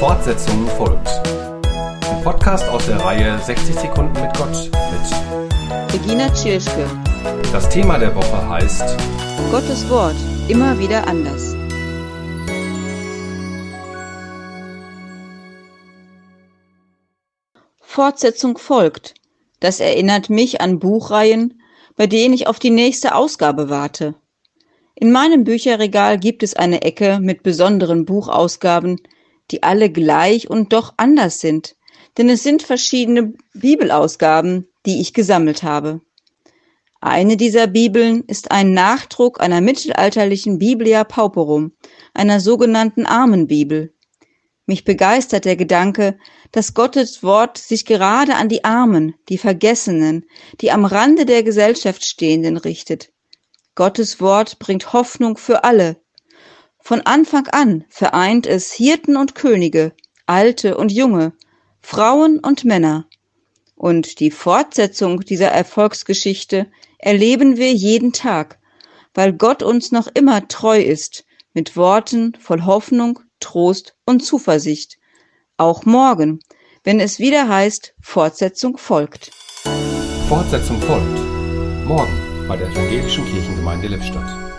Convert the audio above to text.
Fortsetzung folgt. Ein Podcast aus der Reihe 60 Sekunden mit Gott mit Regina Tschirschke. Das Thema der Woche heißt Gottes Wort. Immer wieder anders. Fortsetzung folgt. Das erinnert mich an Buchreihen, bei denen ich auf die nächste Ausgabe warte. In meinem Bücherregal gibt es eine Ecke mit besonderen Buchausgaben, die alle gleich und doch anders sind, denn es sind verschiedene Bibelausgaben, die ich gesammelt habe. Eine dieser Bibeln ist ein Nachdruck einer mittelalterlichen Biblia Pauperum, einer sogenannten Armenbibel. Mich begeistert der Gedanke, dass Gottes Wort sich gerade an die Armen, die Vergessenen, die am Rande der Gesellschaft Stehenden richtet. Gottes Wort bringt Hoffnung für alle, von Anfang an vereint es Hirten und Könige, Alte und Junge, Frauen und Männer. Und die Fortsetzung dieser Erfolgsgeschichte erleben wir jeden Tag, weil Gott uns noch immer treu ist, mit Worten voll Hoffnung, Trost und Zuversicht. Auch morgen, wenn es wieder heißt, Fortsetzung folgt. Fortsetzung folgt. Morgen bei der Evangelischen Kirchengemeinde Lippstadt.